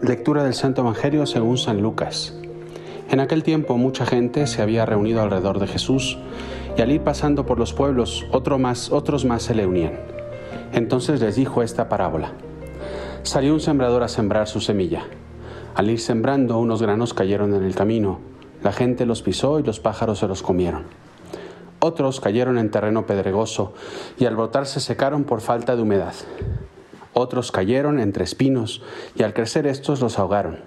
Lectura del Santo Evangelio según San Lucas. En aquel tiempo mucha gente se había reunido alrededor de Jesús y al ir pasando por los pueblos otro más, otros más se le unían. Entonces les dijo esta parábola. Salió un sembrador a sembrar su semilla. Al ir sembrando unos granos cayeron en el camino. La gente los pisó y los pájaros se los comieron. Otros cayeron en terreno pedregoso y al brotar se secaron por falta de humedad. Otros cayeron entre espinos y al crecer estos los ahogaron.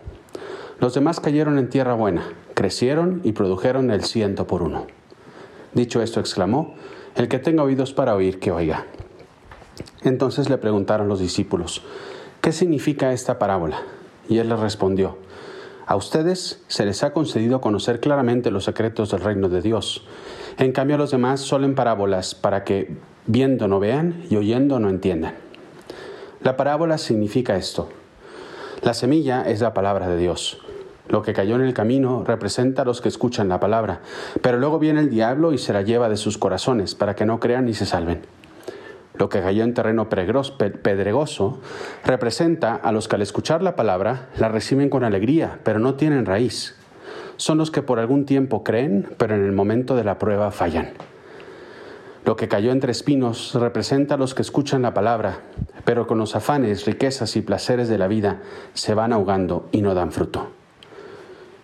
Los demás cayeron en tierra buena, crecieron y produjeron el ciento por uno. Dicho esto, exclamó, El que tenga oídos para oír, que oiga. Entonces le preguntaron los discípulos, ¿qué significa esta parábola? Y él les respondió, a ustedes se les ha concedido conocer claramente los secretos del reino de Dios. En cambio a los demás solo en parábolas para que viendo no vean y oyendo no entiendan. La parábola significa esto. La semilla es la palabra de Dios. Lo que cayó en el camino representa a los que escuchan la palabra, pero luego viene el diablo y se la lleva de sus corazones para que no crean ni se salven. Lo que cayó en terreno pedregoso representa a los que al escuchar la palabra la reciben con alegría, pero no tienen raíz. Son los que por algún tiempo creen, pero en el momento de la prueba fallan. Lo que cayó entre espinos representa a los que escuchan la palabra, pero con los afanes, riquezas y placeres de la vida se van ahogando y no dan fruto.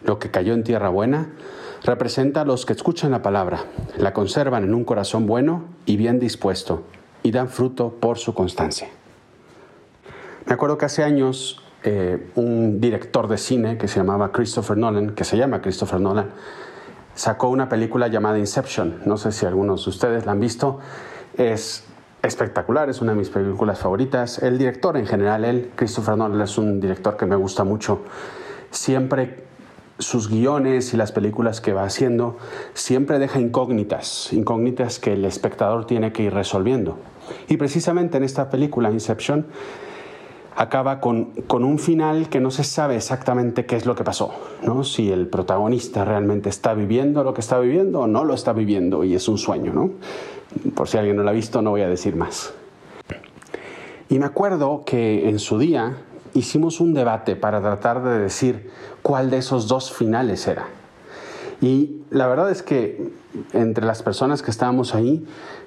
Lo que cayó en tierra buena representa a los que escuchan la palabra, la conservan en un corazón bueno y bien dispuesto, y dan fruto por su constancia. Me acuerdo que hace años eh, un director de cine que se llamaba Christopher Nolan, que se llama Christopher Nolan, sacó una película llamada Inception. No sé si algunos de ustedes la han visto. Es espectacular, es una de mis películas favoritas. El director en general, él, Christopher Nolan, es un director que me gusta mucho. Siempre sus guiones y las películas que va haciendo, siempre deja incógnitas, incógnitas que el espectador tiene que ir resolviendo. Y precisamente en esta película, Inception, acaba con, un final que no se sabe exactamente qué es lo que pasó, ¿no? si el protagonista realmente está viviendo lo que está viviendo o no lo está viviendo y es un sueño. ¿no? Por si alguien no lo ha visto, no voy a decir más. Y me acuerdo que en su día hicimos un debate para tratar de decir cuál de esos dos finales era. Y la verdad es que entre las personas que estábamos ahí,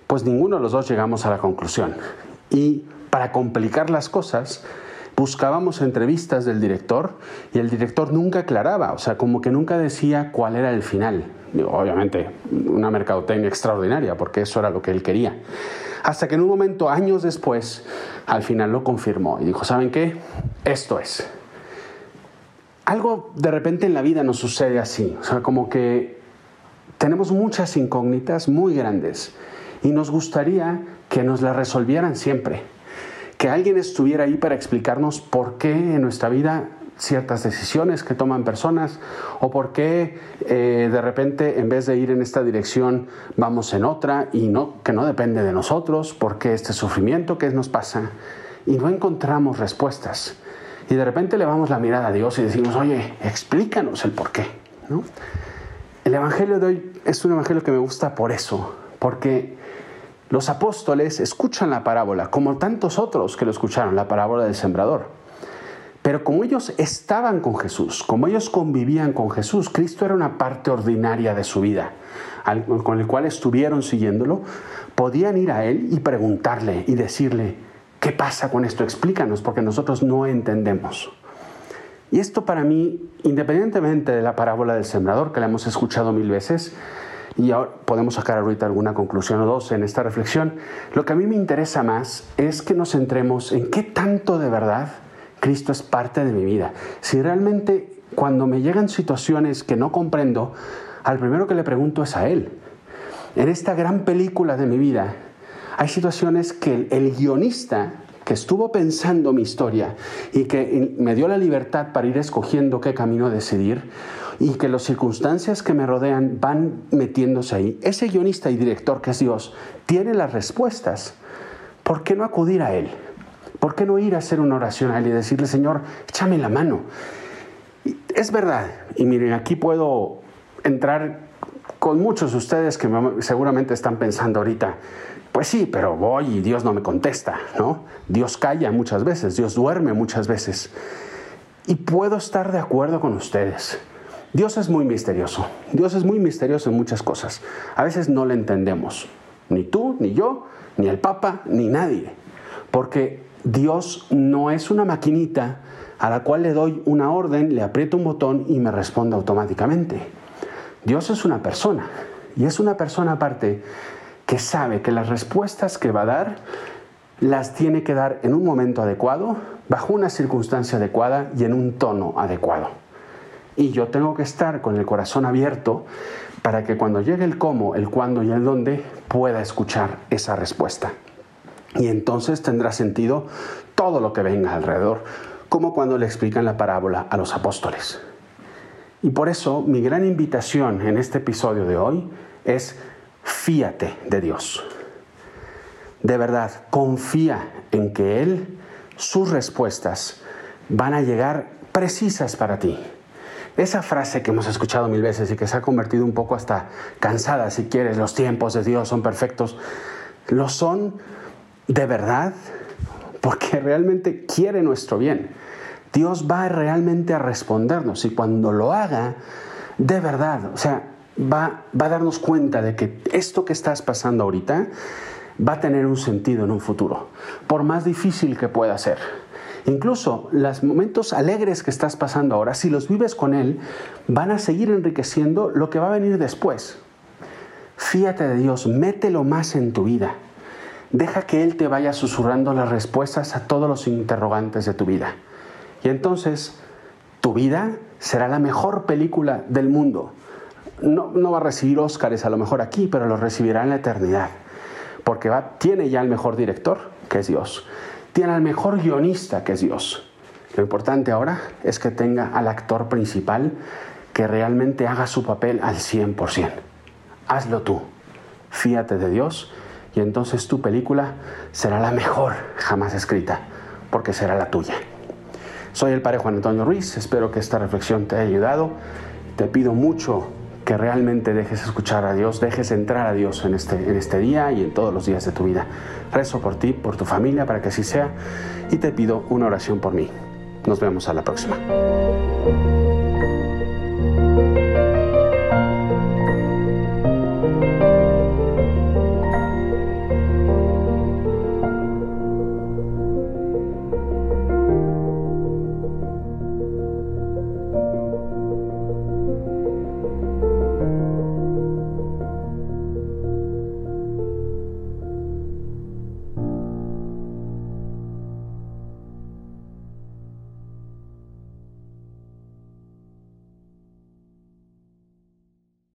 pues ninguno de los dos llegamos a la conclusión. Y para complicar las cosas, buscábamos entrevistas del director y el director nunca aclaraba, o sea, como que nunca decía cuál era el final. Obviamente, una mercadotecnia extraordinaria, porque eso era lo que él quería. Hasta que en un momento, años después, al final lo confirmó y dijo, ¿saben qué? Esto es. Algo de repente en la vida nos sucede así, o sea, como que tenemos muchas incógnitas muy grandes y nos gustaría que nos las resolvieran siempre que alguien estuviera ahí para explicarnos por qué en nuestra vida ciertas decisiones que toman personas o por qué eh, de repente en vez de ir en esta dirección vamos en otra y no, que no depende de nosotros, por qué este sufrimiento que nos pasa y no encontramos respuestas. Y de repente le vamos la mirada a Dios y decimos, oye, explícanos el por qué. ¿no? El Evangelio de hoy es un Evangelio que me gusta por eso, porque los apóstoles escuchan la parábola, como tantos otros que lo escucharon, la parábola del sembrador. Pero como ellos estaban con Jesús, como ellos convivían con Jesús, Cristo era una parte ordinaria de su vida, con el cual estuvieron siguiéndolo, podían ir a Él y preguntarle y decirle, ¿qué pasa con esto? Explícanos, porque nosotros no entendemos. Y esto para mí, independientemente de la parábola del sembrador, que la hemos escuchado mil veces, y ahora podemos sacar ahorita alguna conclusión o dos en esta reflexión, lo que a mí me interesa más es que nos centremos en qué tanto de verdad Cristo es parte de mi vida. Si realmente cuando me llegan situaciones que no comprendo, al primero que le pregunto es a Él. En esta gran película de mi vida, hay situaciones que el guionista que estuvo pensando mi historia y que me dio la libertad para ir escogiendo qué camino decidir, y que las circunstancias que me rodean van metiéndose ahí. Ese guionista y director que es Dios tiene las respuestas. ¿Por qué no acudir a Él? ¿Por qué no ir a hacer una oración a Él y decirle, Señor, échame la mano? Es verdad, y miren, aquí puedo entrar con muchos de ustedes que seguramente están pensando ahorita, pues sí, pero voy y Dios no me contesta, ¿no? Dios calla muchas veces, Dios duerme muchas veces. Y puedo estar de acuerdo con ustedes. Dios es muy misterioso. Dios es muy misterioso en muchas cosas. A veces no le entendemos. Ni tú, ni yo, ni el Papa, ni nadie. Porque Dios no es una maquinita a la cual le doy una orden, le aprieto un botón y me responde automáticamente. Dios es una persona. Y es una persona aparte que sabe que las respuestas que va a dar las tiene que dar en un momento adecuado, bajo una circunstancia adecuada y en un tono adecuado. Y yo tengo que estar con el corazón abierto para que cuando llegue el cómo, el cuándo y el dónde pueda escuchar esa respuesta. Y entonces tendrá sentido todo lo que venga alrededor, como cuando le explican la parábola a los apóstoles. Y por eso mi gran invitación en este episodio de hoy es fíate de Dios. De verdad, confía en que Él, sus respuestas van a llegar precisas para ti. Esa frase que hemos escuchado mil veces y que se ha convertido un poco hasta cansada, si quieres, los tiempos de Dios son perfectos, lo son de verdad porque realmente quiere nuestro bien. Dios va realmente a respondernos y cuando lo haga, de verdad, o sea, va, va a darnos cuenta de que esto que estás pasando ahorita va a tener un sentido en un futuro, por más difícil que pueda ser. Incluso los momentos alegres que estás pasando ahora, si los vives con Él, van a seguir enriqueciendo lo que va a venir después. Fíate de Dios, mételo más en tu vida. Deja que Él te vaya susurrando las respuestas a todos los interrogantes de tu vida. Y entonces tu vida será la mejor película del mundo. No, va a recibir Óscares a lo mejor aquí, pero lo recibirá en la eternidad. Porque va, tiene ya el mejor director, que es Dios tiene al mejor guionista que es Dios. Lo importante ahora es que tenga al actor principal que realmente haga su papel al 100%. Hazlo tú, fíate de Dios y entonces tu película será la mejor jamás escrita, porque será la tuya. Soy el padre Juan Antonio Ruiz, espero que esta reflexión te haya ayudado. Te pido mucho que realmente dejes escuchar a Dios, dejes entrar a Dios en este, en este día y en todos los días de tu vida. Rezo por ti, por tu familia, para que así sea, y te pido una oración por mí. Nos vemos a la próxima.